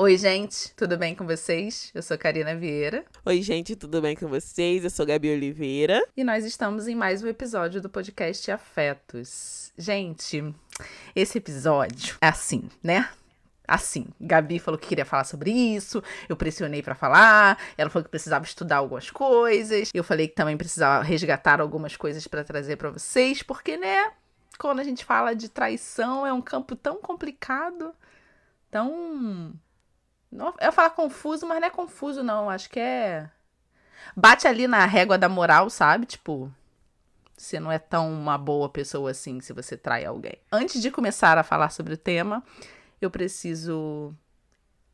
Oi, gente, tudo bem com vocês? Eu sou Karina Vieira. Oi, gente, tudo bem com vocês? Eu sou Gabi Oliveira. E nós estamos em mais um episódio do podcast Afetos. Gente, esse episódio é assim, né? Assim, Gabi falou que queria falar sobre isso, eu pressionei para falar, ela falou que precisava estudar algumas coisas, eu falei que também precisava resgatar algumas coisas para trazer para vocês, porque, né, quando a gente fala de traição é um campo tão complicado, tão eu falar confuso, mas não é confuso, não. Acho que é. Bate ali na régua da moral, sabe? Tipo, você não é tão uma boa pessoa assim se você trai alguém. Antes de começar a falar sobre o tema, eu preciso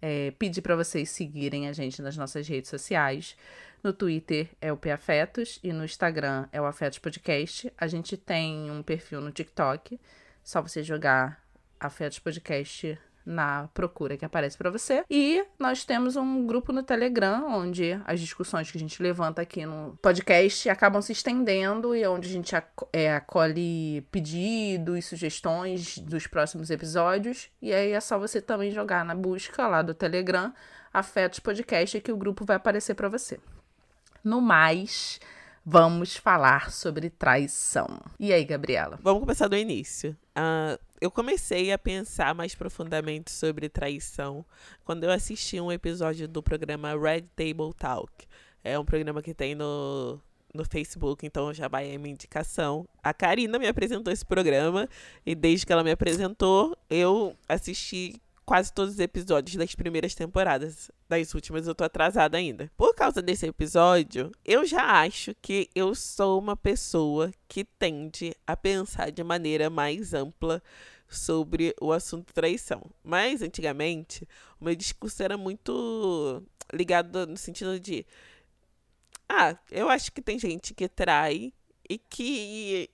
é, pedir para vocês seguirem a gente nas nossas redes sociais. No Twitter é o Afetos e no Instagram é o Afetos Podcast. A gente tem um perfil no TikTok. Só você jogar Afetos Podcast na procura que aparece para você. E nós temos um grupo no Telegram, onde as discussões que a gente levanta aqui no podcast acabam se estendendo e onde a gente é, acolhe pedidos, sugestões dos próximos episódios. E aí é só você também jogar na busca lá do Telegram Afetos Podcast que o grupo vai aparecer para você. No mais, vamos falar sobre traição. E aí, Gabriela? Vamos começar do início. Uh, eu comecei a pensar mais profundamente sobre traição quando eu assisti um episódio do programa Red Table Talk. É um programa que tem no, no Facebook, então já vai a minha indicação. A Karina me apresentou esse programa e desde que ela me apresentou, eu assisti quase todos os episódios das primeiras temporadas. Das últimas eu tô atrasada ainda. Por causa desse episódio, eu já acho que eu sou uma pessoa que tende a pensar de maneira mais ampla sobre o assunto traição. Mas antigamente, o meu discurso era muito ligado no sentido de ah, eu acho que tem gente que trai e que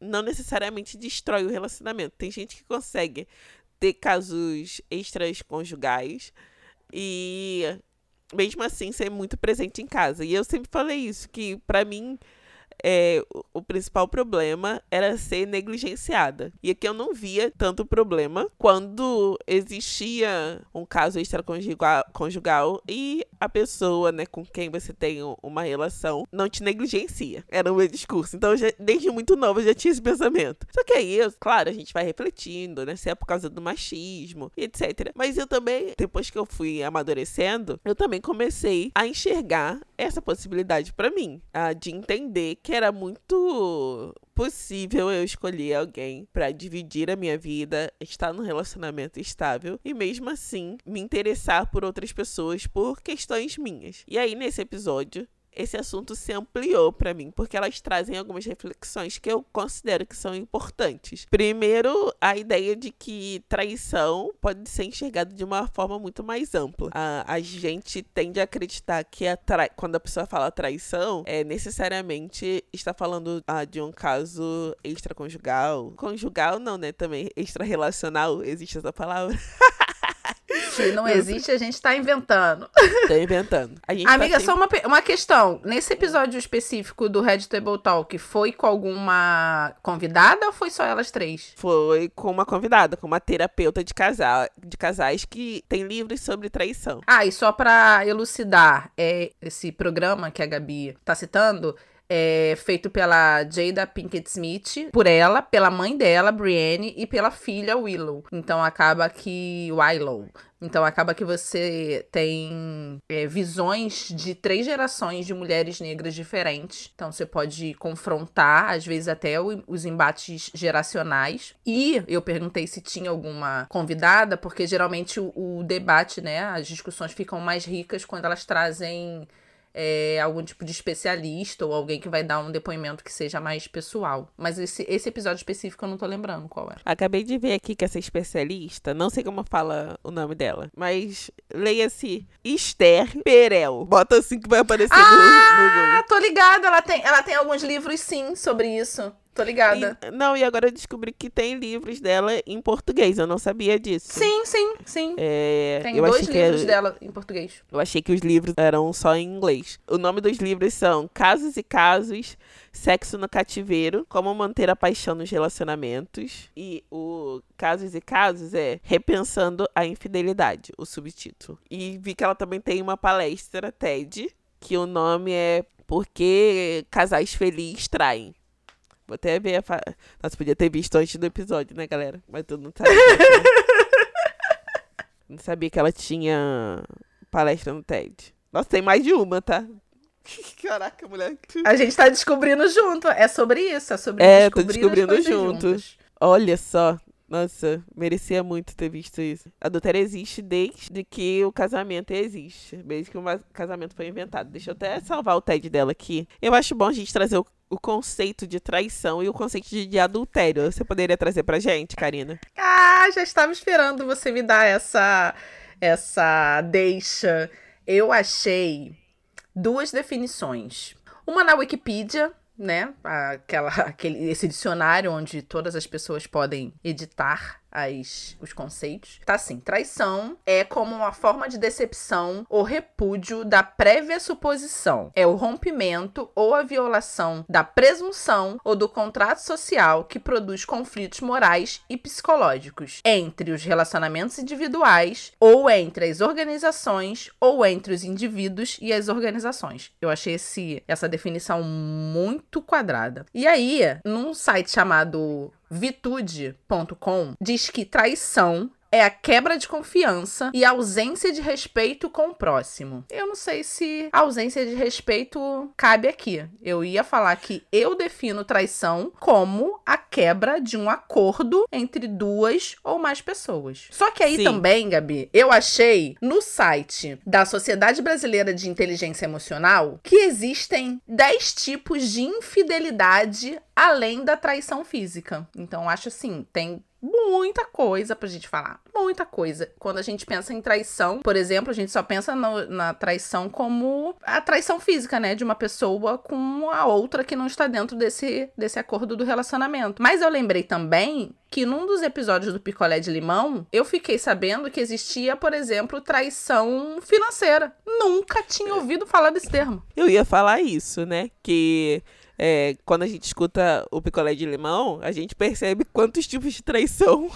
não necessariamente destrói o relacionamento. Tem gente que consegue ter casos extras conjugais e mesmo assim ser muito presente em casa. E eu sempre falei isso, que para mim é, o principal problema era ser negligenciada. E aqui eu não via tanto problema quando existia um caso extraconjugal conjugal, e a pessoa né, com quem você tem uma relação não te negligencia. Era o meu discurso. Então, já, desde muito novo eu já tinha esse pensamento. Só que aí, claro, a gente vai refletindo, né? Se é por causa do machismo, etc. Mas eu também, depois que eu fui amadurecendo, eu também comecei a enxergar essa possibilidade para mim, a, de entender que era muito possível eu escolher alguém para dividir a minha vida, estar num relacionamento estável e mesmo assim me interessar por outras pessoas por questões minhas. E aí nesse episódio esse assunto se ampliou para mim, porque elas trazem algumas reflexões que eu considero que são importantes. Primeiro, a ideia de que traição pode ser enxergada de uma forma muito mais ampla. A, a gente tende a acreditar que a quando a pessoa fala traição, é necessariamente está falando ah, de um caso extraconjugal. Conjugal não, né? Também extra-relacional, existe essa palavra. Se não existe, a gente tá inventando. Tá inventando. Amiga, tá só uma, uma questão. Nesse episódio específico do Red Table Talk, foi com alguma convidada ou foi só elas três? Foi com uma convidada, com uma terapeuta de, casal, de casais que tem livros sobre traição. Ah, e só pra elucidar, é, esse programa que a Gabi tá citando é feito pela Jada Pinkett Smith, por ela, pela mãe dela, Brienne, e pela filha Willow. Então acaba que. Willow. Então acaba que você tem é, visões de três gerações de mulheres negras diferentes. Então você pode confrontar, às vezes, até o, os embates geracionais. E eu perguntei se tinha alguma convidada, porque geralmente o, o debate, né, as discussões ficam mais ricas quando elas trazem é, algum tipo de especialista ou alguém que vai dar um depoimento que seja mais pessoal. Mas esse, esse episódio específico eu não tô lembrando qual era. Acabei de ver aqui que essa especialista, não sei como fala o nome dela, mas leia-se Esther Perel. Bota assim que vai aparecer ah, no, no Ah, tô ligada, ela tem, ela tem alguns livros sim sobre isso. Tô ligada. E, não, e agora eu descobri que tem livros dela em português. Eu não sabia disso. Sim, sim, sim. É, Tem dois livros que, dela em português. Eu achei que os livros eram só em inglês. O nome dos livros são Casos e Casos, Sexo no Cativeiro, Como Manter a Paixão nos Relacionamentos. E o Casos e Casos é Repensando a Infidelidade, o subtítulo. E vi que ela também tem uma palestra TED, que o nome é Por que Casais Felizes Traem. Vou até ver a. Fa... Nossa, podia ter visto antes do episódio, né, galera? Mas tu não sabe. não sabia que ela tinha palestra no TED. Nossa, tem mais de uma, tá? Caraca, mulher. A gente tá descobrindo junto. É sobre isso, é sobre É, tô descobrir as descobrindo coisas junto. juntas. Olha só. Nossa, merecia muito ter visto isso. Adultério existe desde que o casamento existe. Desde que o casamento foi inventado. Deixa eu até salvar o TED dela aqui. Eu acho bom a gente trazer o, o conceito de traição e o conceito de, de adultério. Você poderia trazer pra gente, Karina? Ah, já estava esperando você me dar essa essa deixa. Eu achei duas definições. Uma na Wikipedia, né? Aquela, aquele, esse dicionário onde todas as pessoas podem editar as, os conceitos. Tá assim: traição é como uma forma de decepção ou repúdio da prévia suposição. É o rompimento ou a violação da presunção ou do contrato social que produz conflitos morais e psicológicos entre os relacionamentos individuais ou entre as organizações ou entre os indivíduos e as organizações. Eu achei esse, essa definição muito quadrada. E aí, num site chamado vitude.com diz que traição é a quebra de confiança e ausência de respeito com o próximo. Eu não sei se a ausência de respeito cabe aqui. Eu ia falar que eu defino traição como a quebra de um acordo entre duas ou mais pessoas. Só que aí Sim. também, Gabi, eu achei no site da Sociedade Brasileira de Inteligência Emocional que existem 10 tipos de infidelidade além da traição física. Então, acho assim, tem muita coisa pra gente falar. Muita coisa. Quando a gente pensa em traição, por exemplo, a gente só pensa no- na traição como a traição física, né? De uma pessoa com a outra que não está dentro desse, desse acordo do relacionamento. Mas eu lembrei também que num dos episódios do Picolé de Limão, eu fiquei sabendo que existia, por exemplo, traição financeira. Nunca tinha ouvido falar desse termo. Eu ia falar isso, né? Que é, quando a gente escuta o picolé de limão, a gente percebe quantos tipos de traição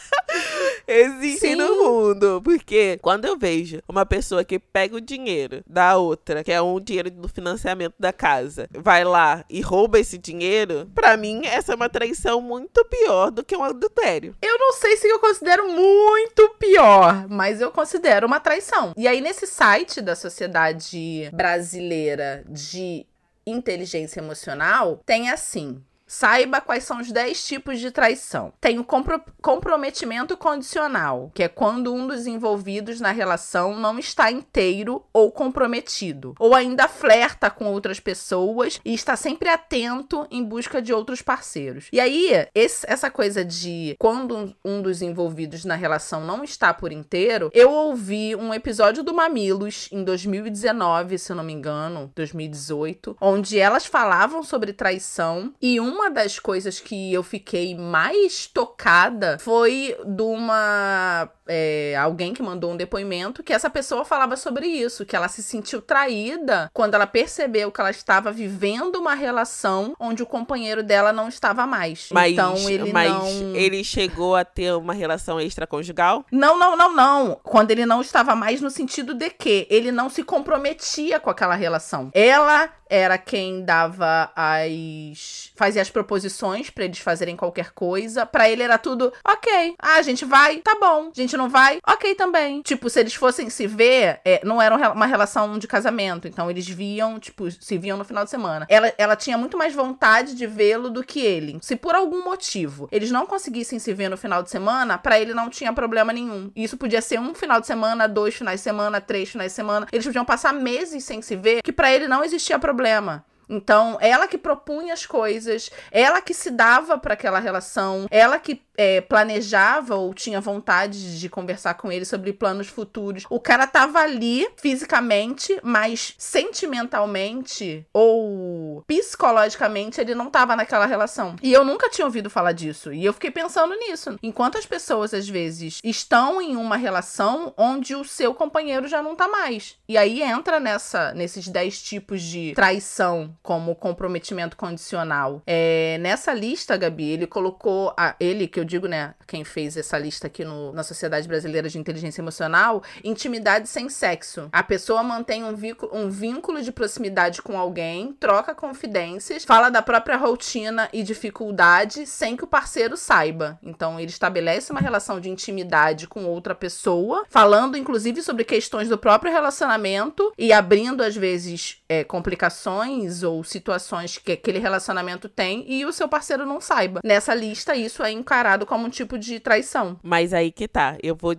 existem Sim. no mundo. Porque quando eu vejo uma pessoa que pega o dinheiro da outra, que é um dinheiro do financiamento da casa, vai lá e rouba esse dinheiro, pra mim essa é uma traição muito pior do que um adultério. Eu não sei se eu considero muito pior, mas eu considero uma traição. E aí, nesse site da Sociedade Brasileira de Inteligência Emocional, tem assim. Saiba quais são os 10 tipos de traição. Tem o compro- comprometimento condicional, que é quando um dos envolvidos na relação não está inteiro ou comprometido, ou ainda flerta com outras pessoas e está sempre atento em busca de outros parceiros. E aí, esse- essa coisa de quando um, um dos envolvidos na relação não está por inteiro, eu ouvi um episódio do Mamilos em 2019, se eu não me engano, 2018, onde elas falavam sobre traição e uma das coisas que eu fiquei mais tocada foi de uma é, alguém que mandou um depoimento que essa pessoa falava sobre isso, que ela se sentiu traída quando ela percebeu que ela estava vivendo uma relação onde o companheiro dela não estava mais. Mas, então ele mas não ele chegou a ter uma relação extraconjugal? não, não, não, não. Quando ele não estava mais no sentido de que ele não se comprometia com aquela relação. Ela era quem dava as fazia as proposições pra eles fazerem qualquer coisa. Pra ele era tudo ok. Ah, a gente vai, tá bom. A gente não vai, ok também. Tipo, se eles fossem se ver, é, não era uma relação de casamento. Então eles viam, tipo, se viam no final de semana. Ela, ela tinha muito mais vontade de vê-lo do que ele. Se por algum motivo eles não conseguissem se ver no final de semana, pra ele não tinha problema nenhum. Isso podia ser um final de semana, dois finais de semana, três finais de semana. Eles podiam passar meses sem se ver, que pra ele não existia problema. Então, ela que propunha as coisas, ela que se dava para aquela relação, ela que é, planejava ou tinha vontade de conversar com ele sobre planos futuros. O cara tava ali fisicamente, mas sentimentalmente ou psicologicamente ele não tava naquela relação. E eu nunca tinha ouvido falar disso. E eu fiquei pensando nisso. Enquanto as pessoas às vezes estão em uma relação onde o seu companheiro já não tá mais. E aí entra nessa nesses 10 tipos de traição, como comprometimento condicional. É, nessa lista, Gabi, ele colocou a, ele que eu digo, né, quem fez essa lista aqui no, na Sociedade Brasileira de Inteligência Emocional, intimidade sem sexo. A pessoa mantém um vínculo, um vínculo de proximidade com alguém, troca confidências, fala da própria rotina e dificuldade sem que o parceiro saiba. Então, ele estabelece uma relação de intimidade com outra pessoa, falando inclusive sobre questões do próprio relacionamento e abrindo, às vezes, é, complicações ou situações que aquele relacionamento tem e o seu parceiro não saiba. Nessa lista, isso é encarado como um tipo de traição. Mas aí que tá. Eu vou,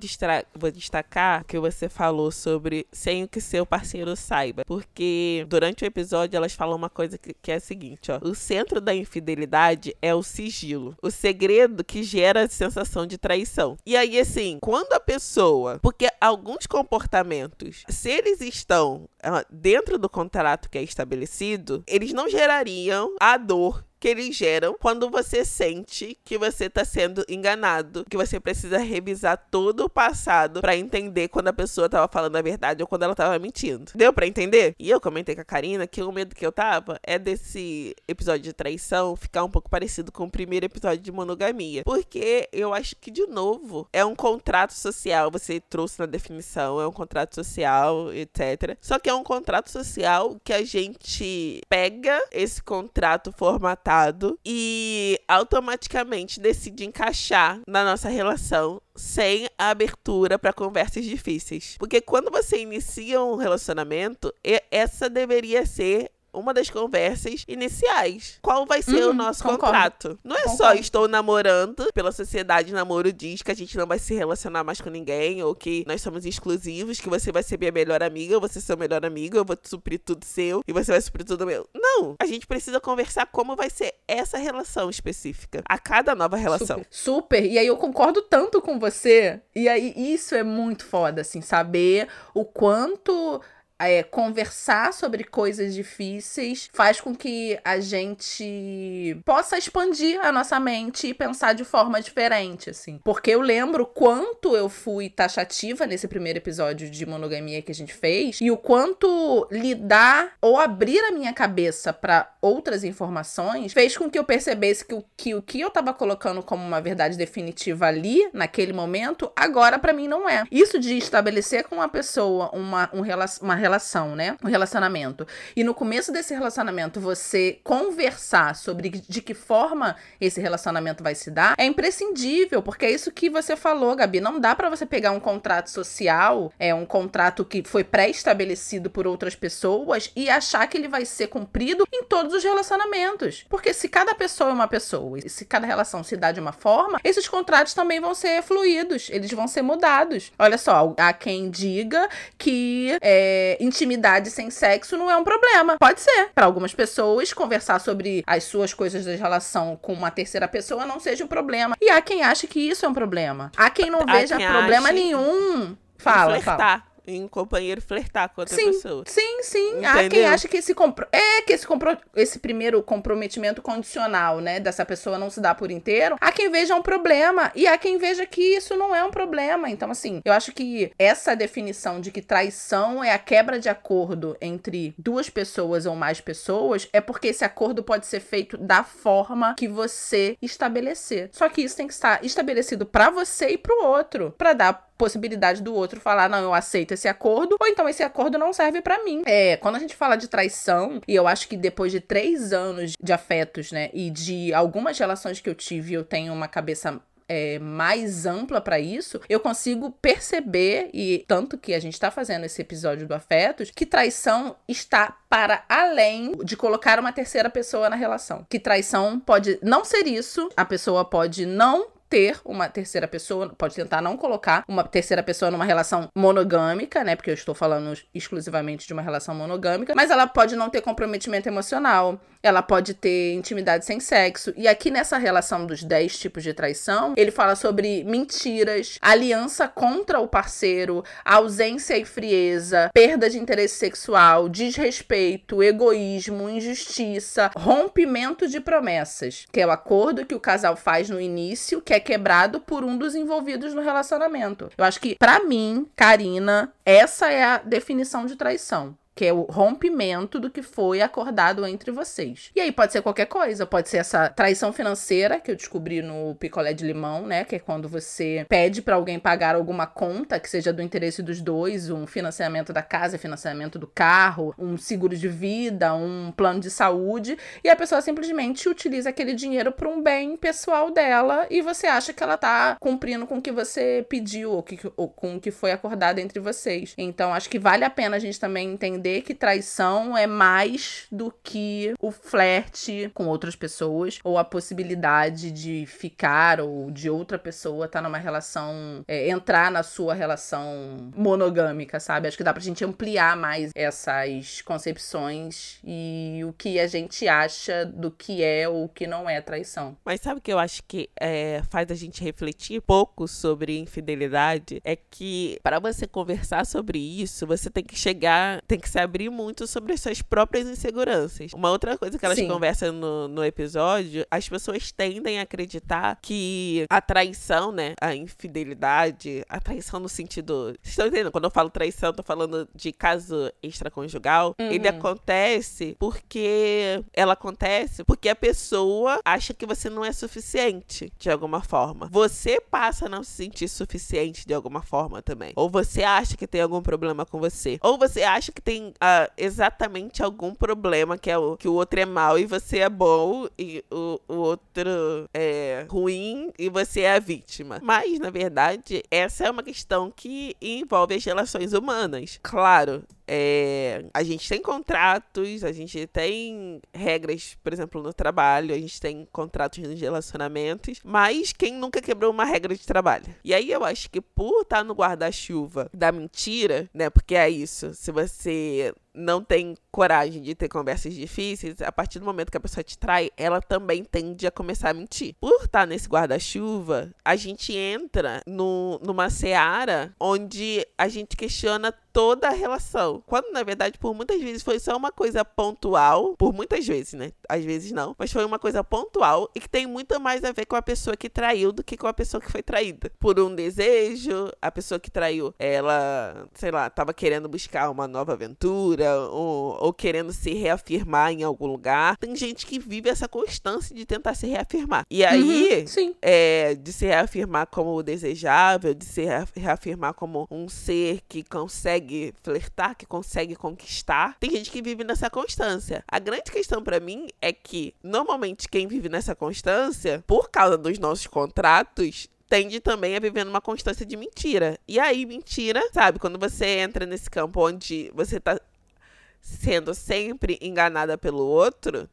vou destacar que você falou sobre sem que seu parceiro saiba. Porque durante o episódio elas falam uma coisa que, que é a seguinte: ó. O centro da infidelidade é o sigilo. O segredo que gera a sensação de traição. E aí, assim, quando a pessoa. Porque alguns comportamentos, se eles estão uh, dentro do contrato que é estabelecido, eles não gerariam a dor que eles geram quando você sente que você está sendo enganado, que você precisa revisar todo o passado para entender quando a pessoa estava falando a verdade ou quando ela estava mentindo. Deu para entender? E eu comentei com a Karina que o medo que eu tava é desse episódio de traição ficar um pouco parecido com o primeiro episódio de monogamia, porque eu acho que de novo é um contrato social, você trouxe na definição, é um contrato social, etc. Só que é um contrato social que a gente pega esse contrato formatado e automaticamente decide encaixar na nossa relação sem a abertura para conversas difíceis. Porque quando você inicia um relacionamento, essa deveria ser uma das conversas iniciais. Qual vai ser uhum, o nosso concordo. contrato? Não é concordo. só estou namorando, pela sociedade namoro diz que a gente não vai se relacionar mais com ninguém, ou que nós somos exclusivos, que você vai ser minha melhor amiga, ou você é seu melhor amigo, eu vou suprir tudo seu e você vai suprir tudo meu. Não! A gente precisa conversar como vai ser essa relação específica. A cada nova relação. Super. Super. E aí eu concordo tanto com você. E aí isso é muito foda, assim, saber o quanto é, conversar sobre coisas difíceis faz com que a gente possa expandir a nossa mente e pensar de forma diferente, assim. Porque eu lembro quanto eu fui taxativa nesse primeiro episódio de monogamia que a gente fez e o quanto lidar ou abrir a minha cabeça para outras informações fez com que eu percebesse que o que, o que eu tava colocando como uma verdade definitiva ali, naquele momento, agora para mim não é. Isso de estabelecer com uma pessoa uma, um, uma relação relação, né? Um relacionamento. E no começo desse relacionamento, você conversar sobre de que forma esse relacionamento vai se dar é imprescindível, porque é isso que você falou, Gabi. Não dá para você pegar um contrato social, é um contrato que foi pré-estabelecido por outras pessoas e achar que ele vai ser cumprido em todos os relacionamentos. Porque se cada pessoa é uma pessoa e se cada relação se dá de uma forma, esses contratos também vão ser fluídos, eles vão ser mudados. Olha só, há quem diga que é, intimidade sem sexo não é um problema. Pode ser. Para algumas pessoas, conversar sobre as suas coisas da relação com uma terceira pessoa não seja um problema. E há quem ache que isso é um problema. Há quem não há veja quem problema nenhum. Fala, fala em um companheiro flertar com outra sim, pessoa. Sim, sim. Entendeu? Há quem acha que esse compro... é que esse, compro... esse primeiro comprometimento condicional, né, dessa pessoa não se dá por inteiro, há quem veja um problema e há quem veja que isso não é um problema. Então, assim, eu acho que essa definição de que traição é a quebra de acordo entre duas pessoas ou mais pessoas é porque esse acordo pode ser feito da forma que você estabelecer. Só que isso tem que estar estabelecido para você e para o outro, para dar possibilidade do outro falar, não, eu aceito esse acordo, ou então esse acordo não serve para mim. É, quando a gente fala de traição, e eu acho que depois de três anos de afetos, né, e de algumas relações que eu tive, eu tenho uma cabeça é, mais ampla para isso, eu consigo perceber, e tanto que a gente está fazendo esse episódio do Afetos, que traição está para além de colocar uma terceira pessoa na relação. Que traição pode não ser isso, a pessoa pode não ter uma terceira pessoa, pode tentar não colocar uma terceira pessoa numa relação monogâmica, né? Porque eu estou falando exclusivamente de uma relação monogâmica, mas ela pode não ter comprometimento emocional, ela pode ter intimidade sem sexo. E aqui nessa relação dos 10 tipos de traição, ele fala sobre mentiras, aliança contra o parceiro, ausência e frieza, perda de interesse sexual, desrespeito, egoísmo, injustiça, rompimento de promessas, que é o acordo que o casal faz no início, que é quebrado por um dos envolvidos no relacionamento. Eu acho que, para mim, Karina, essa é a definição de traição que é o rompimento do que foi acordado entre vocês. E aí pode ser qualquer coisa, pode ser essa traição financeira que eu descobri no picolé de limão, né, que é quando você pede para alguém pagar alguma conta que seja do interesse dos dois, um financiamento da casa, financiamento do carro, um seguro de vida, um plano de saúde, e a pessoa simplesmente utiliza aquele dinheiro para um bem pessoal dela e você acha que ela tá cumprindo com o que você pediu ou, que, ou com o que foi acordado entre vocês. Então acho que vale a pena a gente também entender entender que traição é mais do que o flerte com outras pessoas ou a possibilidade de ficar ou de outra pessoa estar tá numa relação, é, entrar na sua relação monogâmica, sabe? Acho que dá pra gente ampliar mais essas concepções e o que a gente acha do que é ou o que não é traição. Mas sabe o que eu acho que é, faz a gente refletir pouco sobre infidelidade? É que para você conversar sobre isso, você tem que chegar, tem que se abrir muito sobre as suas próprias inseguranças. Uma outra coisa que elas Sim. conversam no, no episódio, as pessoas tendem a acreditar que a traição, né, a infidelidade, a traição no sentido. Vocês estão entendendo? Quando eu falo traição, eu tô falando de caso extraconjugal. Uhum. Ele acontece porque. Ela acontece porque a pessoa acha que você não é suficiente, de alguma forma. Você passa a não se sentir suficiente de alguma forma também. Ou você acha que tem algum problema com você. Ou você acha que tem tem uh, exatamente algum problema, que é o que o outro é mal e você é bom, e o, o outro é ruim e você é a vítima. Mas, na verdade, essa é uma questão que envolve as relações humanas. Claro, é, a gente tem contratos, a gente tem regras, por exemplo, no trabalho, a gente tem contratos nos relacionamentos, mas quem nunca quebrou uma regra de trabalho? E aí eu acho que por estar no guarda-chuva da mentira, né? Porque é isso, se você não tem coragem de ter conversas difíceis, a partir do momento que a pessoa te trai, ela também tende a começar a mentir. Por estar nesse guarda-chuva, a gente entra no, numa seara onde a gente questiona toda a relação. Quando, na verdade, por muitas vezes foi só uma coisa pontual, por muitas vezes, né? Às vezes não, mas foi uma coisa pontual e que tem muito mais a ver com a pessoa que traiu do que com a pessoa que foi traída. Por um desejo, a pessoa que traiu, ela, sei lá, tava querendo buscar uma nova aventura ou, ou querendo se reafirmar em algum lugar. Tem gente que vive essa constância de tentar se reafirmar. E aí, uhum, é, de se reafirmar como desejável, de se reafirmar como um ser que consegue flertar, que consegue conquistar. Tem gente que vive nessa constância. A grande questão para mim é que, normalmente, quem vive nessa constância, por causa dos nossos contratos, tende também a viver numa constância de mentira. E aí, mentira, sabe? Quando você entra nesse campo onde você tá sendo sempre enganada pelo outro,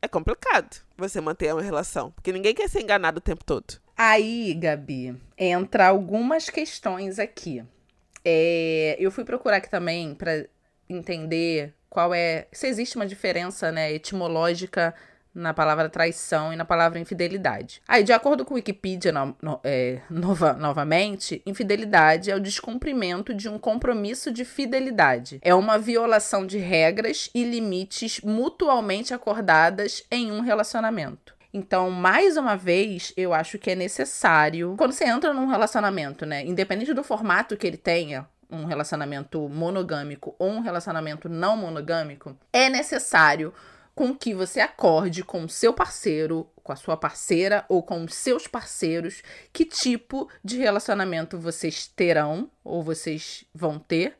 é complicado você manter uma relação. Porque ninguém quer ser enganado o tempo todo. Aí, Gabi, entra algumas questões aqui. É, eu fui procurar aqui também para entender qual é. Se existe uma diferença né, etimológica na palavra traição e na palavra infidelidade. Aí, de acordo com Wikipedia, no, no, é, nova, novamente, infidelidade é o descumprimento de um compromisso de fidelidade. É uma violação de regras e limites mutualmente acordadas em um relacionamento. Então, mais uma vez, eu acho que é necessário, quando você entra num relacionamento, né, independente do formato que ele tenha, um relacionamento monogâmico ou um relacionamento não monogâmico, é necessário com que você acorde com o seu parceiro, com a sua parceira ou com os seus parceiros que tipo de relacionamento vocês terão ou vocês vão ter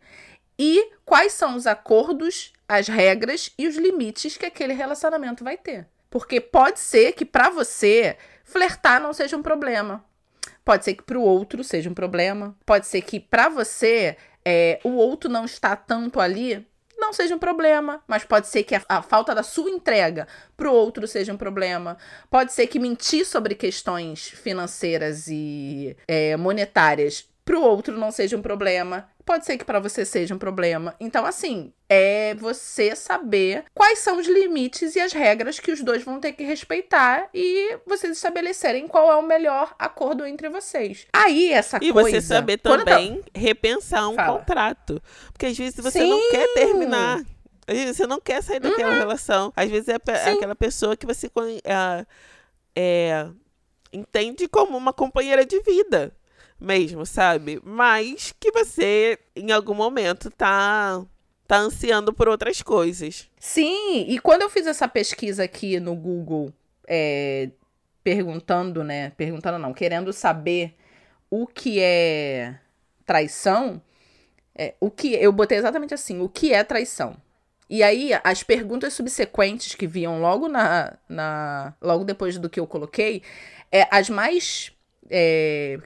e quais são os acordos, as regras e os limites que aquele relacionamento vai ter. Porque pode ser que para você flertar não seja um problema. Pode ser que para o outro seja um problema. Pode ser que para você é, o outro não está tanto ali não seja um problema, mas pode ser que a, a falta da sua entrega para o outro seja um problema. Pode ser que mentir sobre questões financeiras e é, monetárias para o outro não seja um problema. Pode ser que para você seja um problema. Então, assim, é você saber quais são os limites e as regras que os dois vão ter que respeitar e vocês estabelecerem qual é o melhor acordo entre vocês. Aí, essa e coisa. E você saber também repensar um Fala. contrato. Porque às vezes você Sim. não quer terminar. Às vezes você não quer sair daquela uhum. relação. Às vezes é aquela pessoa que você é, é, entende como uma companheira de vida mesmo, sabe? Mas que você, em algum momento, tá, tá ansiando por outras coisas. Sim, e quando eu fiz essa pesquisa aqui no Google, é, perguntando, né? Perguntando não, querendo saber o que é traição, é, o que eu botei exatamente assim, o que é traição? E aí, as perguntas subsequentes que viam logo na, na logo depois do que eu coloquei, é, as mais é,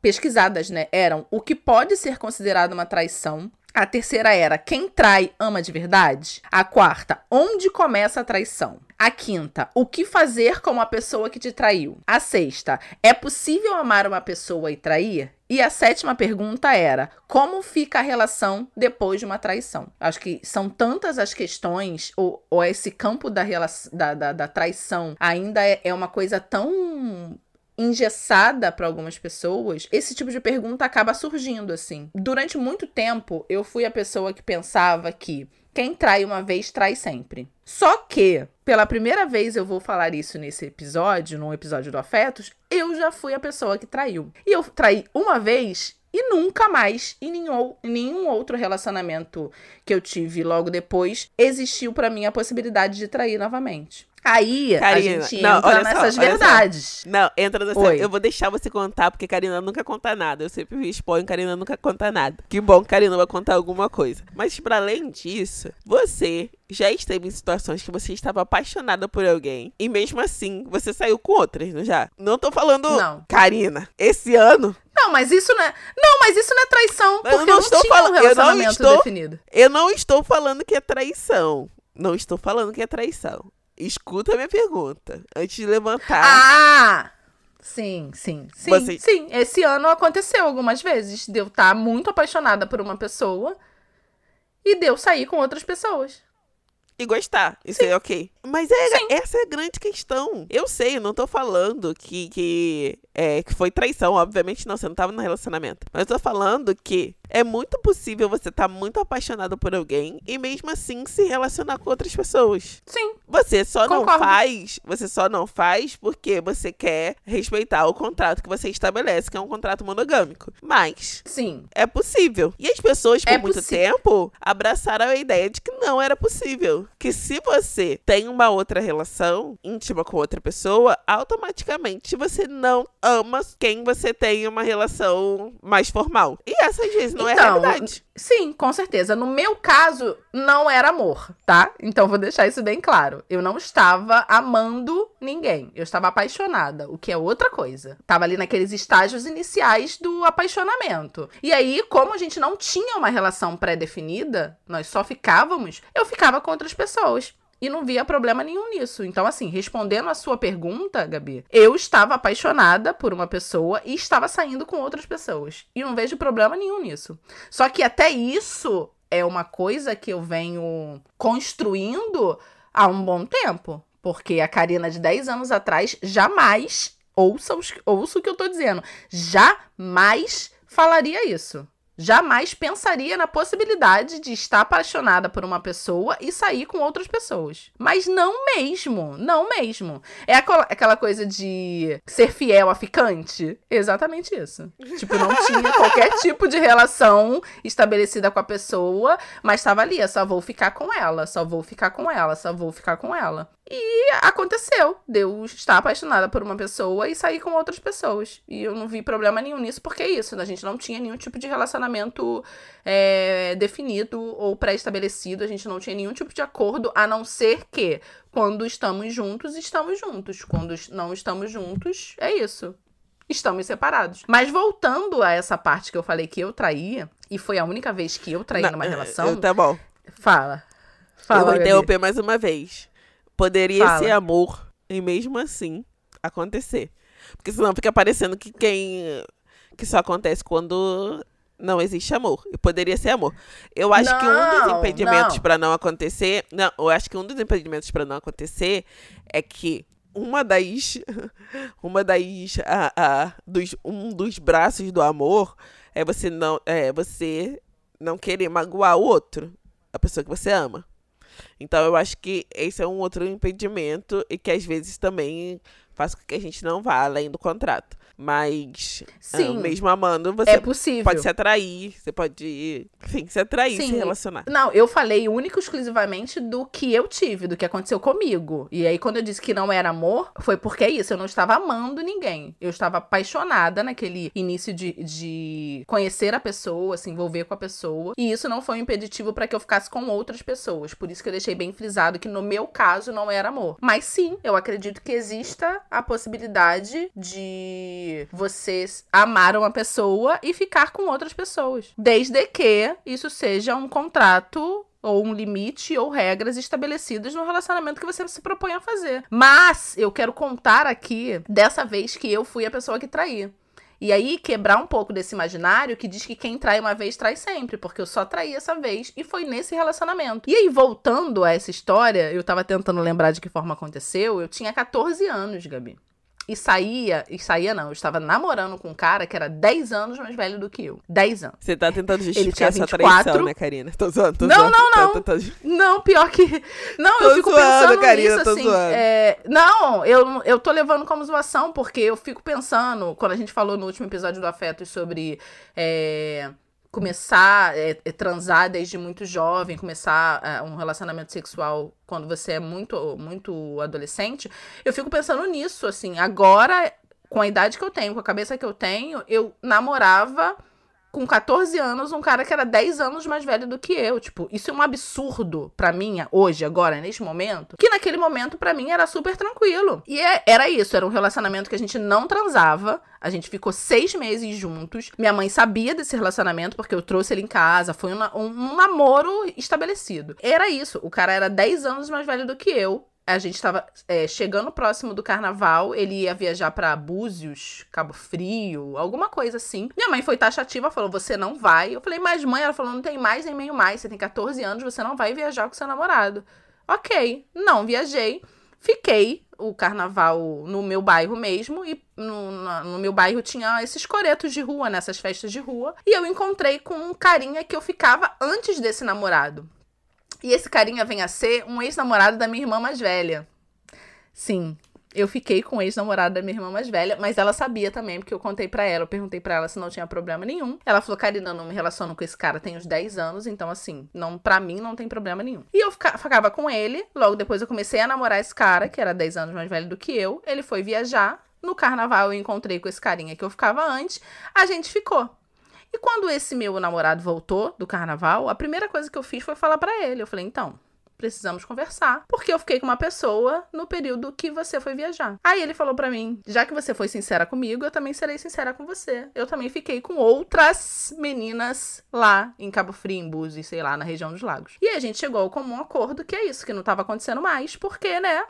pesquisadas, né, eram o que pode ser considerado uma traição. A terceira era quem trai ama de verdade. A quarta, onde começa a traição. A quinta, o que fazer com a pessoa que te traiu. A sexta, é possível amar uma pessoa e trair? E a sétima pergunta era: como fica a relação depois de uma traição? Acho que são tantas as questões, ou, ou esse campo da, da, da, da traição ainda é, é uma coisa tão engessada para algumas pessoas, esse tipo de pergunta acaba surgindo assim. Durante muito tempo, eu fui a pessoa que pensava que quem trai uma vez trai sempre. Só que, pela primeira vez eu vou falar isso nesse episódio, num episódio do Afetos, eu já fui a pessoa que traiu. E eu traí uma vez e nunca mais, em nenhum, nenhum outro relacionamento que eu tive logo depois, existiu para mim a possibilidade de trair novamente. Aí Karina, a gente não, entra nessas só, verdades. Não, entra nessa. Oi. Eu vou deixar você contar, porque Karina nunca conta nada. Eu sempre me exponho, Karina nunca conta nada. Que bom que Karina vai contar alguma coisa. Mas para além disso, você já esteve em situações que você estava apaixonada por alguém e mesmo assim você saiu com outras, não já? Não tô falando, não. Karina, esse ano. Não, mas isso não é. Não, mas isso não é traição, porque eu não, eu estou falando, um relacionamento eu não estou, definido. Eu não estou falando que é traição. Não estou falando que é traição. Escuta a minha pergunta antes de levantar. Ah! Sim, sim, sim. Você... Sim, esse ano aconteceu algumas vezes. Deu estar tá muito apaixonada por uma pessoa e deu sair com outras pessoas e gostar. Isso Sim. é ok. Mas é, essa é a grande questão. Eu sei, eu não tô falando que, que, é, que foi traição. Obviamente não, você não tava no relacionamento. Mas eu tô falando que é muito possível você estar tá muito apaixonado por alguém e mesmo assim se relacionar com outras pessoas. Sim. Você só Concordo. não faz, você só não faz porque você quer respeitar o contrato que você estabelece, que é um contrato monogâmico. Mas Sim. É possível. E as pessoas por é muito tempo abraçaram a ideia de que não era possível que se você tem uma outra relação íntima com outra pessoa, automaticamente você não ama quem você tem uma relação mais formal. E essa às vezes não então, é a realidade. Sim, com certeza. No meu caso, não era amor, tá? Então vou deixar isso bem claro. Eu não estava amando ninguém. Eu estava apaixonada, o que é outra coisa. Tava ali naqueles estágios iniciais do apaixonamento. E aí, como a gente não tinha uma relação pré-definida, nós só ficávamos, eu ficava com outras pessoas e não via problema nenhum nisso. Então, assim, respondendo a sua pergunta, Gabi, eu estava apaixonada por uma pessoa e estava saindo com outras pessoas. E não vejo problema nenhum nisso. Só que até isso é uma coisa que eu venho construindo há um bom tempo. Porque a Karina de 10 anos atrás jamais, ouça, ouça o que eu tô dizendo, jamais falaria isso jamais pensaria na possibilidade de estar apaixonada por uma pessoa e sair com outras pessoas. Mas não mesmo, não mesmo. É aquela coisa de ser fiel a ficante? Exatamente isso. Tipo, não tinha qualquer tipo de relação estabelecida com a pessoa, mas estava ali, eu só vou ficar com ela, só vou ficar com ela, só vou ficar com ela. E aconteceu. Deus está apaixonada por uma pessoa e sair com outras pessoas. E eu não vi problema nenhum nisso, porque é isso, né? A gente não tinha nenhum tipo de relacionamento é, definido ou pré-estabelecido. A gente não tinha nenhum tipo de acordo, a não ser que quando estamos juntos, estamos juntos. Quando não estamos juntos, é isso. Estamos separados. Mas voltando a essa parte que eu falei que eu traía, e foi a única vez que eu traí não, numa relação. Tá bom. Fala. eu Fala, vou Gabi. interromper mais uma vez. Poderia Fala. ser amor e mesmo assim acontecer. Porque senão fica parecendo que quem. que só acontece quando não existe amor. E poderia ser amor. Eu acho que um dos Não, impedimentos não. para não acontecer. Não, eu acho que um dos impedimentos para não acontecer é que uma das. Uma das. A, a, dos, um dos braços do amor é você não. É você não querer magoar o outro. A pessoa que você ama. Então eu acho que esse é um outro impedimento e que às vezes também faz com que a gente não vá além do contrato. Mas Sim. ah, mesmo amando, você É possível. pode se atrair, você pode, enfim, se atrair, se Sim. relacionar. Não, eu falei único e exclusivamente do que eu tive, do que aconteceu comigo. E aí, quando eu disse que não era amor, foi porque é isso. Eu não estava amando ninguém. Eu estava apaixonada naquele início de, de conhecer a pessoa, se envolver com a pessoa. E isso não foi um impeditivo para que eu ficasse com outras pessoas. Por isso que eu deixei bem frisado que no meu caso não era amor. Mas sim, eu acredito que exista a possibilidade de você amar uma pessoa e ficar com outras pessoas. Desde que isso seja um contrato ou um limite ou regras estabelecidas no relacionamento que você se propõe a fazer. Mas eu quero contar aqui dessa vez que eu fui a pessoa que traí. E aí quebrar um pouco desse imaginário que diz que quem trai uma vez trai sempre, porque eu só traí essa vez e foi nesse relacionamento. E aí voltando a essa história, eu tava tentando lembrar de que forma aconteceu, eu tinha 14 anos, Gabi. E saía, e saía não, eu estava namorando com um cara que era 10 anos mais velho do que eu. 10 anos. Você tá tentando justificar 24. traição, né, Karina? Tô zoando, tô Não, zoando. não, Tá não. tentando ju- Não, pior que. Não, Tô eu fico zoando, pensando Karina, nisso, tô assim. zoando. é, Não, eu, eu tô levando como zoação, porque eu fico pensando, quando a gente falou no último episódio do Afetos sobre. é, Começar a transar desde muito jovem, começar é, um relacionamento sexual quando você é muito, muito adolescente, eu fico pensando nisso, assim. Agora, com a idade que eu tenho, com a cabeça que eu tenho, eu namorava com 14 anos um cara que era 10 anos mais velho do que eu. Tipo, isso é um absurdo pra mim, hoje, agora, neste momento. Que naquele momento, pra mim, era super tranquilo. E é- era isso, era um relacionamento que a gente não transava. A gente ficou seis meses juntos. Minha mãe sabia desse relacionamento, porque eu trouxe ele em casa. Foi um, um- um namoro estabelecido. Era isso. O cara era 10 anos mais velho do que eu. A gente tava é, chegando próximo do carnaval, ele ia viajar pra Búzios, Cabo Frio, alguma coisa assim. Minha mãe foi taxativa, falou: Você não vai. Eu falei: Mas mãe, ela falou: Não tem mais nem meio mais. Você tem 14 anos, você não vai viajar com seu namorado. Ok, não viajei. Fiquei o carnaval no meu bairro mesmo, e no, no meu bairro tinha esses coretos de rua, nessas festas de rua. E eu encontrei com um carinha que eu ficava antes desse namorado. E esse carinha vem a ser um ex-namorado da minha irmã mais velha. Sim, eu fiquei com o ex-namorado da minha irmã mais velha, mas ela sabia também, porque eu contei pra ela, eu perguntei pra ela se não tinha problema nenhum. Ela falou: "Karina, eu não me relaciono com esse cara tem uns 10 anos, então assim, não para mim não tem problema nenhum". E eu fica- ficava com ele, logo depois eu comecei a namorar esse cara, que era 10 anos mais velho do que eu. Ele foi viajar, no carnaval eu encontrei com esse carinha que eu ficava antes, a gente ficou. E quando esse meu namorado voltou do carnaval, a primeira coisa que eu fiz foi falar pra ele. Eu falei, então, precisamos conversar. Porque eu fiquei com uma pessoa no período que você foi viajar. Aí ele falou pra mim: já que você foi sincera comigo, eu também serei sincera com você. Eu também fiquei com outras meninas lá em Cabo Frio, em Búzios, sei lá, na região dos lagos. E a gente chegou ao comum acordo que é isso, que não tava acontecendo mais, porque, né?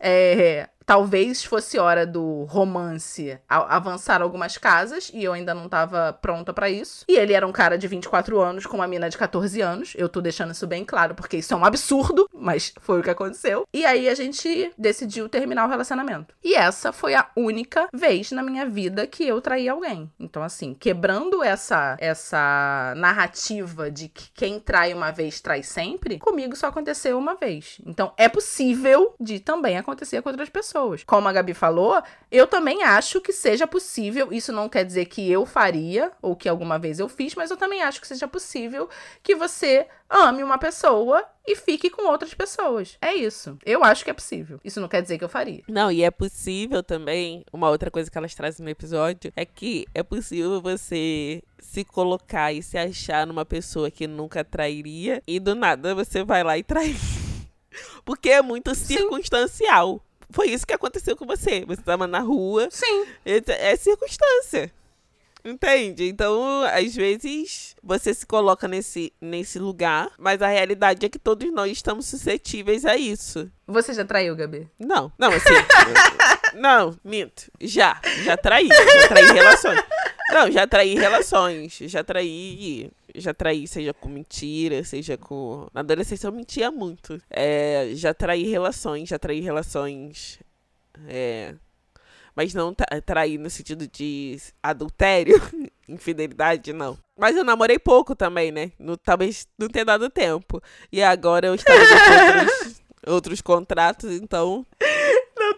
É, talvez fosse hora do romance avançar algumas casas e eu ainda não tava pronta pra isso. E ele era um cara de 24 anos com uma mina de 14 anos. Eu tô deixando isso bem claro porque isso é um absurdo, mas foi o que aconteceu. E aí a gente decidiu terminar o relacionamento. E essa foi a única vez na minha vida que eu traí alguém. Então assim, quebrando essa essa narrativa de que quem trai uma vez trai sempre, comigo só aconteceu uma vez. Então é possível de também acontecer com outras pessoas. Como a Gabi falou, eu também acho que seja possível. Isso não quer dizer que eu faria ou que alguma vez eu fiz, mas eu também acho que seja possível que você ame uma pessoa e fique com outras pessoas. É isso. Eu acho que é possível. Isso não quer dizer que eu faria. Não, e é possível também, uma outra coisa que elas trazem no episódio, é que é possível você se colocar e se achar numa pessoa que nunca trairia e do nada você vai lá e trai. Porque é muito circunstancial. Foi isso que aconteceu com você. Você estava na rua, Sim. é é circunstância. Entende? Então, às vezes, você se coloca nesse, nesse lugar, mas a realidade é que todos nós estamos suscetíveis a isso. Você já traiu, Gabi? Não, não, assim. não, minto. Já. Já traí. Já traí relações. Não, já traí relações. Já traí. Já traí, seja com mentira, seja com. Na adolescência eu mentia muito. É, já traí relações, já traí relações. É, mas não trair no sentido de adultério, infidelidade, não. Mas eu namorei pouco também, né? No, talvez não tenha dado tempo. E agora eu estabeleço outros, outros contratos, então.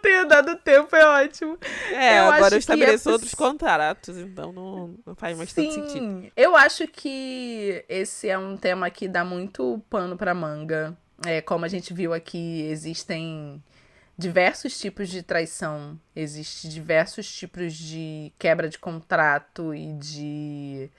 Tenha dado tempo, é ótimo. É, eu agora eu estabeleço é outros contratos, então não, não faz mais Sim, tanto sentido. Eu acho que esse é um tema que dá muito pano pra manga. É, como a gente viu aqui, existem diversos tipos de traição, existe diversos tipos de quebra de contrato e de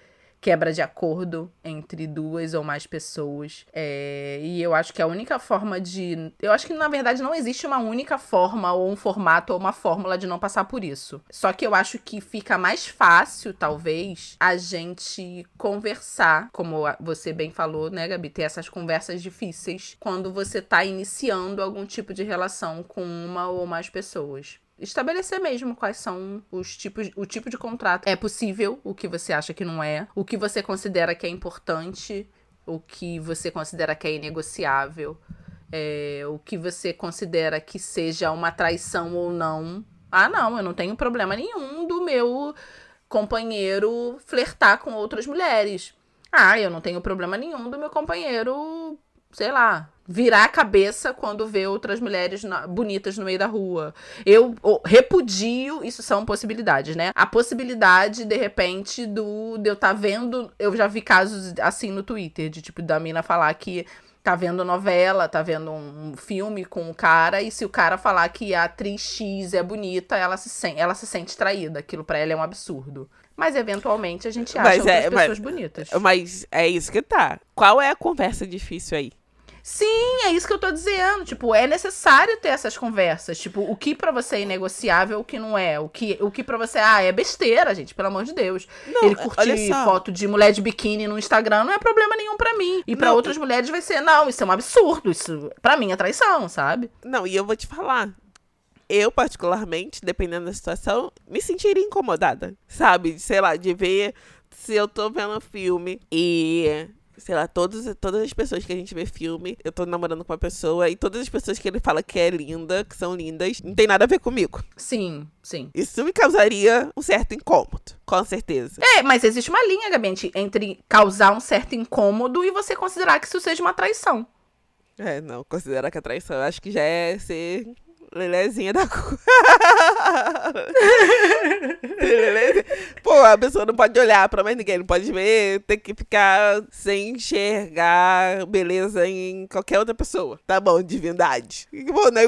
quebra de acordo entre duas ou mais pessoas. É, e eu acho que a única forma de. Eu acho que, na verdade, não existe uma única forma, ou um formato, ou uma fórmula de não passar por isso. Só que eu acho que fica mais fácil, talvez, a gente conversar, como você bem falou, né, Gabi? Ter essas conversas difíceis quando você tá iniciando algum tipo de relação com uma ou mais pessoas estabelecer mesmo quais são os tipos, o tipo de contrato. É possível, o que você acha que não é, o que você considera que é importante, o que você considera que é inegociável, é, o que você considera que seja uma traição ou não. Ah, não, eu não tenho problema nenhum do meu companheiro flertar com outras mulheres. Ah, eu não tenho problema nenhum do meu companheiro, sei lá, virar a cabeça quando vê outras mulheres bonitas no meio da rua. Eu repudio, isso são possibilidades, né? A possibilidade, de repente, do de eu estar tá vendo. Eu já vi casos assim no Twitter, de tipo, da mina falar que tá vendo novela, tá vendo um filme com o cara, e se o cara falar que a atriz X é bonita, ela se, sente, ela se sente traída. Aquilo para ela é um absurdo. Mas eventualmente a gente acha mas é, pessoas mas, bonitas. Mas é isso que tá. Qual é a conversa difícil aí? Sim, é isso que eu tô dizendo. Tipo, é necessário ter essas conversas. Tipo, o que para você é inegociável, o que não é. O que, o que para você, ah, é besteira, gente, pelo amor de Deus. Não, Ele curtir foto de mulher de biquíni no Instagram não é problema nenhum para mim. E para outras mulheres vai ser, não, isso é um absurdo. Isso, para mim, é traição, sabe? Não, e eu vou te falar. Eu, particularmente, dependendo da situação, me sentiria incomodada, sabe? Sei lá, de ver se eu tô vendo um filme e sei lá, todas, todas as pessoas que a gente vê filme, eu tô namorando com uma pessoa e todas as pessoas que ele fala que é linda, que são lindas, não tem nada a ver comigo. Sim, sim. Isso me causaria um certo incômodo, com certeza. É, mas existe uma linha, Gabi, entre causar um certo incômodo e você considerar que isso seja uma traição. É, não, considerar que é traição, eu acho que já é ser Lelezinha da. Pô, a pessoa não pode olhar pra mais ninguém, não pode ver, tem que ficar sem enxergar beleza em qualquer outra pessoa. Tá bom, divindade. Bom, né?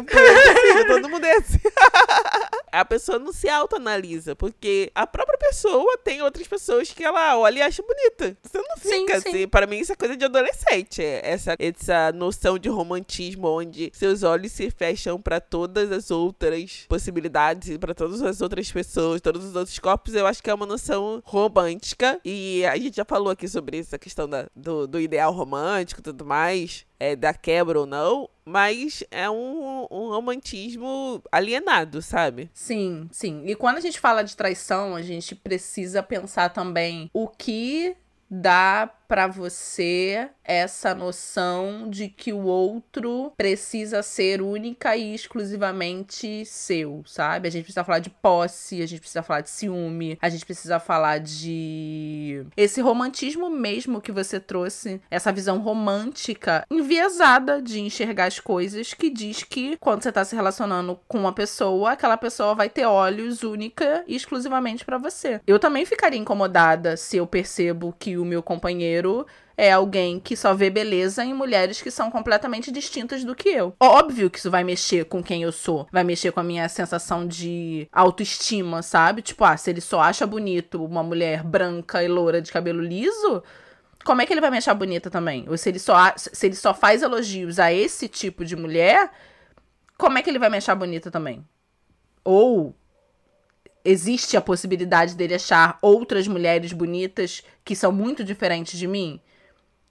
Todo mundo é assim. a pessoa não se autoanalisa, porque a própria pessoa tem outras pessoas que ela olha e acha bonita. Você não fica sim, assim. Sim. Para mim, isso é coisa de adolescente. Essa, essa noção de romantismo onde seus olhos se fecham para todas as outras possibilidades e para todas as outras pessoas, todos os outros corpos, eu acho que é uma noção romântica. E a gente já falou aqui sobre essa questão da, do, do ideal romântico e tudo mais é, da quebra ou não, mas é um, um romantismo alienado, sabe? Sim, sim. E quando a gente fala de traição, a gente precisa pensar também o que dá para você essa noção de que o outro precisa ser única e exclusivamente seu, sabe? A gente precisa falar de posse, a gente precisa falar de ciúme, a gente precisa falar de esse romantismo mesmo que você trouxe, essa visão romântica enviesada de enxergar as coisas que diz que quando você tá se relacionando com uma pessoa, aquela pessoa vai ter olhos única e exclusivamente para você. Eu também ficaria incomodada se eu percebo que o meu companheiro é alguém que só vê beleza em mulheres que são completamente distintas do que eu. Óbvio que isso vai mexer com quem eu sou, vai mexer com a minha sensação de autoestima, sabe? Tipo, ah, se ele só acha bonito uma mulher branca e loura de cabelo liso, como é que ele vai me achar bonita também? Ou se ele só, se ele só faz elogios a esse tipo de mulher, como é que ele vai me achar bonita também? Ou existe a possibilidade dele achar outras mulheres bonitas que são muito diferentes de mim?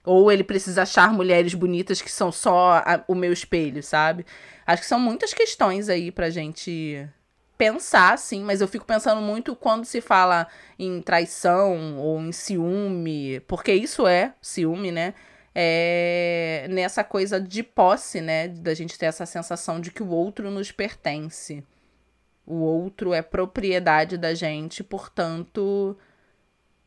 Ou ele precisa achar mulheres bonitas que são só a, o meu espelho, sabe? Acho que são muitas questões aí pra gente pensar, sim, mas eu fico pensando muito quando se fala em traição ou em ciúme, porque isso é ciúme, né? É nessa coisa de posse, né? Da gente ter essa sensação de que o outro nos pertence. O outro é propriedade da gente, portanto,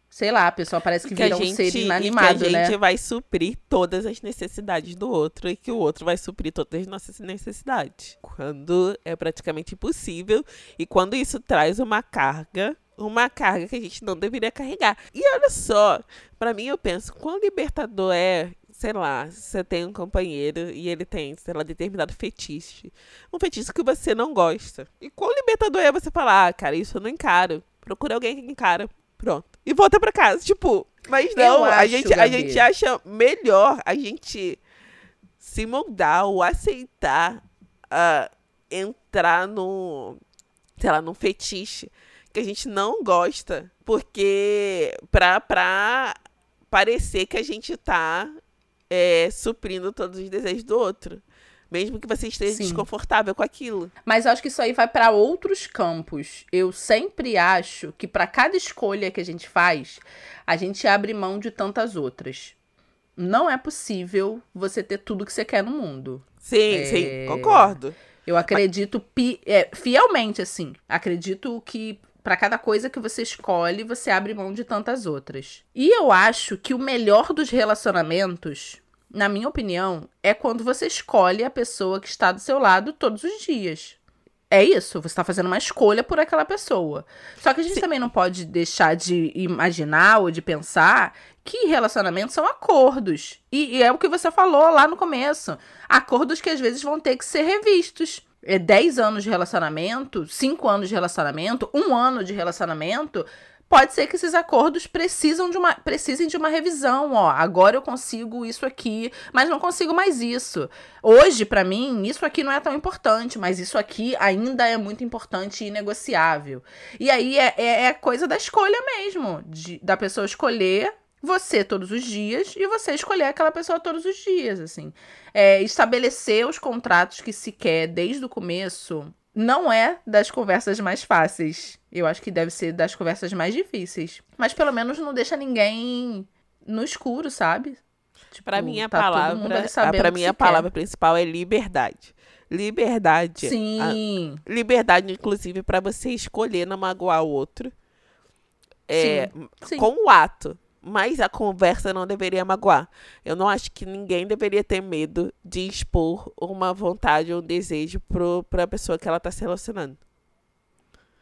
sei lá, a pessoa parece que, que vira gente, um ser inanimado, que a né? gente vai suprir todas as necessidades do outro e que o outro vai suprir todas as nossas necessidades. Quando é praticamente impossível e quando isso traz uma carga uma carga que a gente não deveria carregar. E olha só, para mim eu penso, quão libertador é, sei lá, você tem um companheiro e ele tem, sei lá, determinado fetiche. Um fetiche que você não gosta. E quão libertador é você falar, ah, cara, isso eu não encaro. Procura alguém que encara. Pronto. E volta pra casa. Tipo, mas não, a, gente, a gente acha melhor a gente se moldar ou aceitar uh, entrar no, sei lá, num fetiche que a gente não gosta, porque pra, pra parecer que a gente tá é, suprindo todos os desejos do outro. Mesmo que você esteja Sim. desconfortável com aquilo. Mas eu acho que isso aí vai para outros campos. Eu sempre acho que para cada escolha que a gente faz, a gente abre mão de tantas outras. Não é possível você ter tudo que você quer no mundo. Sim, é... sim, concordo. Eu acredito pi... é, fielmente, assim. Acredito que para cada coisa que você escolhe, você abre mão de tantas outras. E eu acho que o melhor dos relacionamentos na minha opinião, é quando você escolhe a pessoa que está do seu lado todos os dias. É isso, você está fazendo uma escolha por aquela pessoa. Só que a gente Sim. também não pode deixar de imaginar ou de pensar que relacionamentos são acordos. E, e, é o que você falou lá no começo. Acordos que às vezes vão ter que ser revistos. É 10 anos de relacionamento, 5 anos de relacionamento, um ano de relacionamento pode ser que esses acordos precisam de uma, precisem de uma revisão. Ó, agora eu consigo isso aqui, mas não consigo mais isso. Hoje, para mim, isso aqui não é tão importante, mas isso aqui ainda é muito importante e negociável. E aí é, é, é coisa da escolha mesmo, de, da pessoa escolher você todos os dias e você escolher aquela pessoa todos os dias, assim. É, estabelecer os contratos que se quer desde o começo não é das conversas mais fáceis. Eu acho que deve ser das conversas mais difíceis. Mas pelo menos não deixa ninguém no escuro, sabe? Tipo, pra mim a tá palavra, para mim a palavra principal é liberdade. Liberdade. Sim. A, liberdade inclusive para você escolher não magoar o outro. É, Sim. Sim. com o ato mas a conversa não deveria magoar. Eu não acho que ninguém deveria ter medo de expor uma vontade ou um desejo para a pessoa que ela está se relacionando.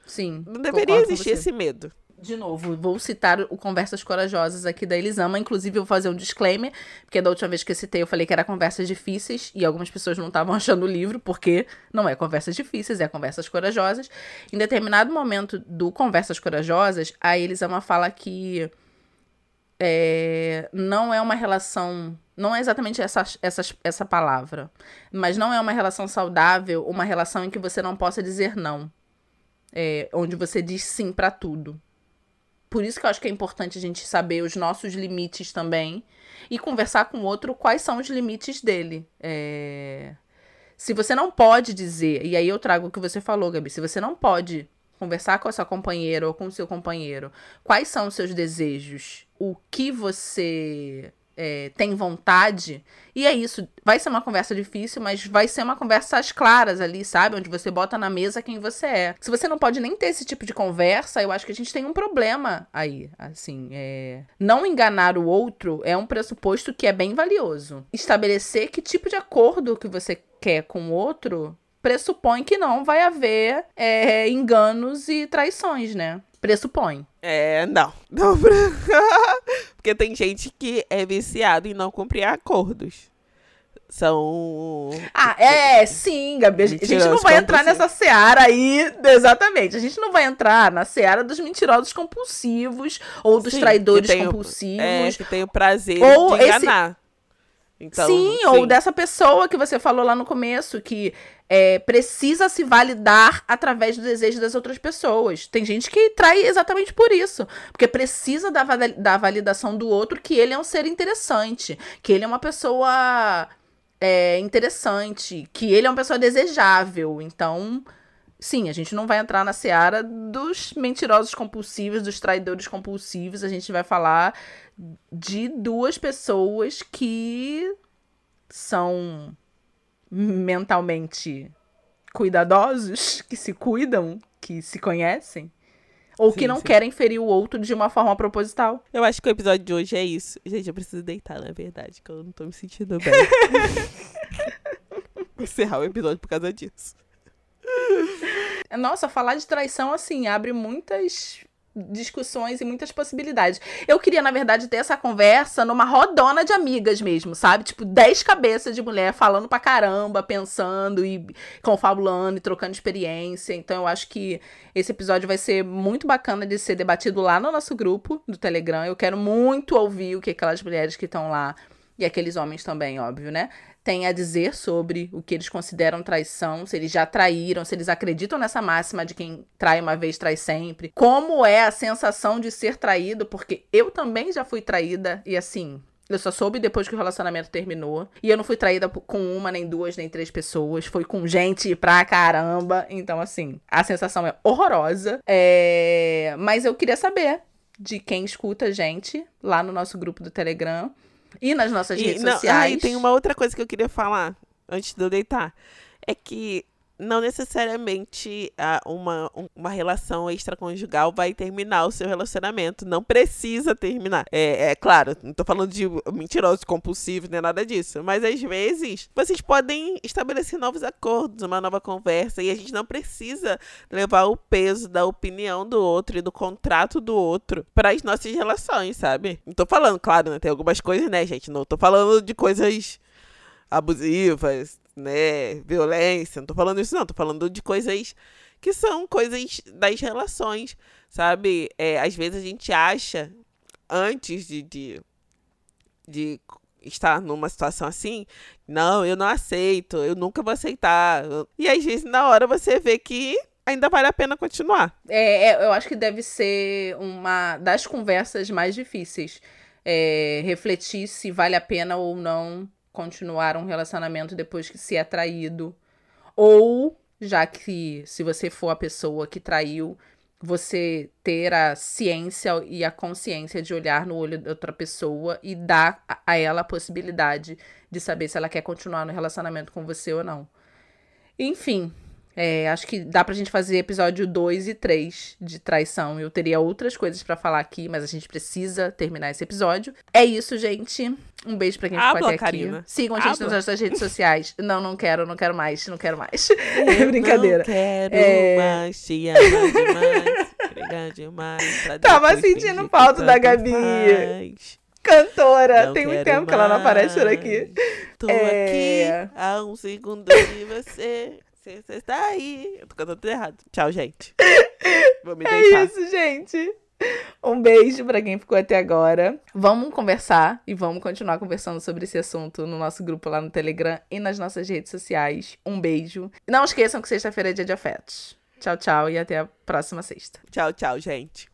Sim. Não deveria existir esse medo. De novo, vou citar o Conversas Corajosas aqui da Elisama. Inclusive, eu vou fazer um disclaimer, porque da última vez que eu citei, eu falei que era Conversas Difíceis, e algumas pessoas não estavam achando o livro, porque não é Conversas Difíceis, é Conversas Corajosas. Em determinado momento do Conversas Corajosas, a Elisama fala que é, não é uma relação. Não é exatamente essa, essa, essa palavra. Mas não é uma relação saudável, uma relação em que você não possa dizer não. É, onde você diz sim para tudo. Por isso que eu acho que é importante a gente saber os nossos limites também. E conversar com o outro quais são os limites dele. É... Se você não pode dizer, e aí eu trago o que você falou, Gabi, se você não pode conversar com a sua companheira ou com o seu companheiro, quais são os seus desejos, o que você é, tem vontade. E é isso. Vai ser uma conversa difícil, mas vai ser uma conversa às claras ali, sabe? Onde você bota na mesa quem você é. Se você não pode nem ter esse tipo de conversa, eu acho que a gente tem um problema aí. Assim, é... não enganar o outro é um pressuposto que é bem valioso. Estabelecer que tipo de acordo que você quer com o outro pressupõe que não vai haver é, enganos e traições, né? Pressupõe. É, não. não. Porque tem gente que é viciado em não cumprir acordos. São. Ah, é, sim, Gabi. A gente, a gente não vai entrar nessa seara aí. Exatamente. A gente não vai entrar na seara dos mentirosos compulsivos ou dos sim, traidores compulsivos. É, que tem o prazer ou de enganar. Esse Então, sim, ou dessa pessoa que você falou lá no começo, que é, precisa se validar através do desejo das outras pessoas. Tem gente que trai exatamente por isso. Porque precisa da, da validação do outro que ele é um ser interessante, que ele é uma pessoa é, interessante, que ele é uma pessoa desejável. Então, sim, a gente não vai entrar na seara dos mentirosos compulsivos, dos traidores compulsivos. A gente vai falar de duas pessoas que são mentalmente cuidadosos, que se cuidam, que se conhecem. Ou sim, que não sim. querem ferir o outro de uma forma proposital. Eu acho que o episódio de hoje é isso. Gente, eu preciso deitar, na verdade, que eu não tô me sentindo bem. Vou encerrar o episódio por causa disso. Nossa, falar de traição, assim, abre muitas discussões e muitas possibilidades. Eu queria, na verdade, ter essa conversa numa rodona de amigas mesmo, sabe? Tipo, dez cabeças de mulher falando pra caramba, pensando e confabulando e trocando experiência. Então, eu acho que esse episódio vai ser muito bacana de ser debatido lá no nosso grupo do Telegram. Eu quero muito ouvir o que aquelas mulheres que estão lá e aqueles homens também, óbvio, né? Têm a dizer sobre o que eles consideram traição, se eles já traíram, se eles acreditam nessa máxima de quem trai uma vez trai sempre. Como é a sensação de ser traído, porque eu também já fui traída e assim, eu só soube depois que o relacionamento terminou. E eu não fui traída com uma, nem duas, nem três pessoas. Foi com gente pra caramba. Então, assim, a sensação é horrorosa. É... Mas eu queria saber de quem escuta a gente lá no nosso grupo do Telegram. E nas nossas e, redes não, sociais. Ah, tem uma outra coisa que eu queria falar antes de eu deitar. É que não necessariamente ah, uma, uma relação extraconjugal vai terminar o seu relacionamento. Não precisa terminar. É, é claro, não tô falando de mentirosos compulsivos, nem nada disso. Mas às vezes vocês podem estabelecer novos acordos, uma nova conversa. E a gente não precisa levar o peso da opinião do outro e do contrato do outro para as nossas relações, sabe? Não tô falando, claro, né? Tem algumas coisas, né, gente? Não tô falando de coisas abusivas, né, violência, não tô falando isso não, tô falando de coisas que são coisas das relações, sabe? É, às vezes a gente acha, antes de, de, de estar numa situação assim, não, eu não aceito, eu nunca vou aceitar. E às vezes na hora você vê que ainda vale a pena continuar. É, é eu acho que deve ser uma das conversas mais difíceis. É, refletir se vale a pena ou não continuar um relacionamento depois que se é traído. Ou, já que se você for a pessoa que traiu, você ter a ciência e a consciência de olhar no olho da outra pessoa e dar a ela a possibilidade de saber se ela quer continuar no relacionamento com você ou não. Enfim, é, acho que dá pra gente fazer episódio 2 e 3 de traição. Eu teria outras coisas para falar aqui, mas a gente precisa terminar esse episódio. É isso, gente. Um beijo pra quem ficou até aqui. Sigam a gente nas nossas redes sociais. Não, não quero, não quero mais, não quero mais. É brincadeira. Não quero é... mais, te amar demais, brigar demais. Tava sentindo falta da Gabi. Faz. Cantora. Não Tem muito tempo mais. que ela não aparece por aqui. Tô é... aqui há um segundo de você. Você está aí. Eu tô cantando tudo errado. Tchau, gente. Vou me é deitar. É isso, gente. Um beijo para quem ficou até agora. Vamos conversar e vamos continuar conversando sobre esse assunto no nosso grupo lá no Telegram e nas nossas redes sociais. Um beijo. Não esqueçam que sexta-feira é dia de afetos. Tchau, tchau e até a próxima sexta. Tchau, tchau, gente.